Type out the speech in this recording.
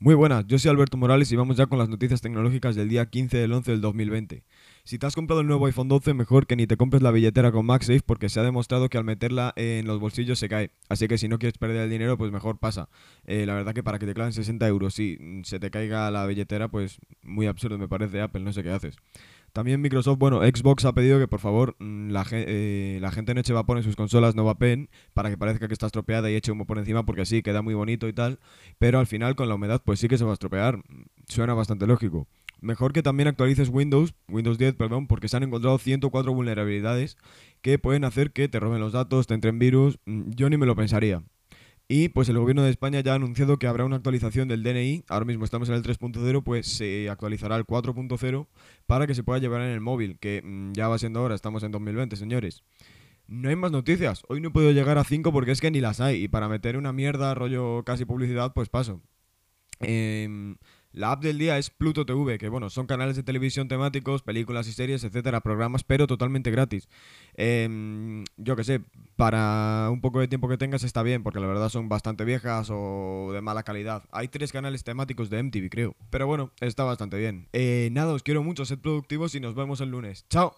Muy buenas, yo soy Alberto Morales y vamos ya con las noticias tecnológicas del día 15 del 11 del 2020. Si te has comprado el nuevo iPhone 12, mejor que ni te compres la billetera con MagSafe porque se ha demostrado que al meterla en los bolsillos se cae. Así que si no quieres perder el dinero, pues mejor pasa. Eh, la verdad que para que te claven 60 euros y se te caiga la billetera, pues muy absurdo me parece Apple, no sé qué haces. También Microsoft, bueno, Xbox ha pedido que por favor mm, la, eh, la gente no eche vapor en sus consolas, no vapen, para que parezca que está estropeada y eche humo por encima, porque sí, queda muy bonito y tal, pero al final con la humedad pues sí que se va a estropear. Suena bastante lógico. Mejor que también actualices Windows, Windows 10, perdón, porque se han encontrado 104 vulnerabilidades que pueden hacer que te roben los datos, te entren virus. Mm, yo ni me lo pensaría. Y pues el gobierno de España ya ha anunciado que habrá una actualización del DNI. Ahora mismo estamos en el 3.0, pues se actualizará el 4.0 para que se pueda llevar en el móvil, que mm, ya va siendo hora, estamos en 2020, señores. No hay más noticias. Hoy no he podido llegar a 5 porque es que ni las hay. Y para meter una mierda, rollo casi publicidad, pues paso. Eh, la app del día es Pluto TV, que bueno, son canales de televisión temáticos, películas y series, etcétera, programas, pero totalmente gratis. Em, yo que sé, para un poco de tiempo que tengas está bien, porque la verdad son bastante viejas o de mala calidad. Hay tres canales temáticos de MTV, creo. Pero bueno, está bastante bien. Eh, nada, os quiero mucho, sed productivos y nos vemos el lunes. ¡Chao!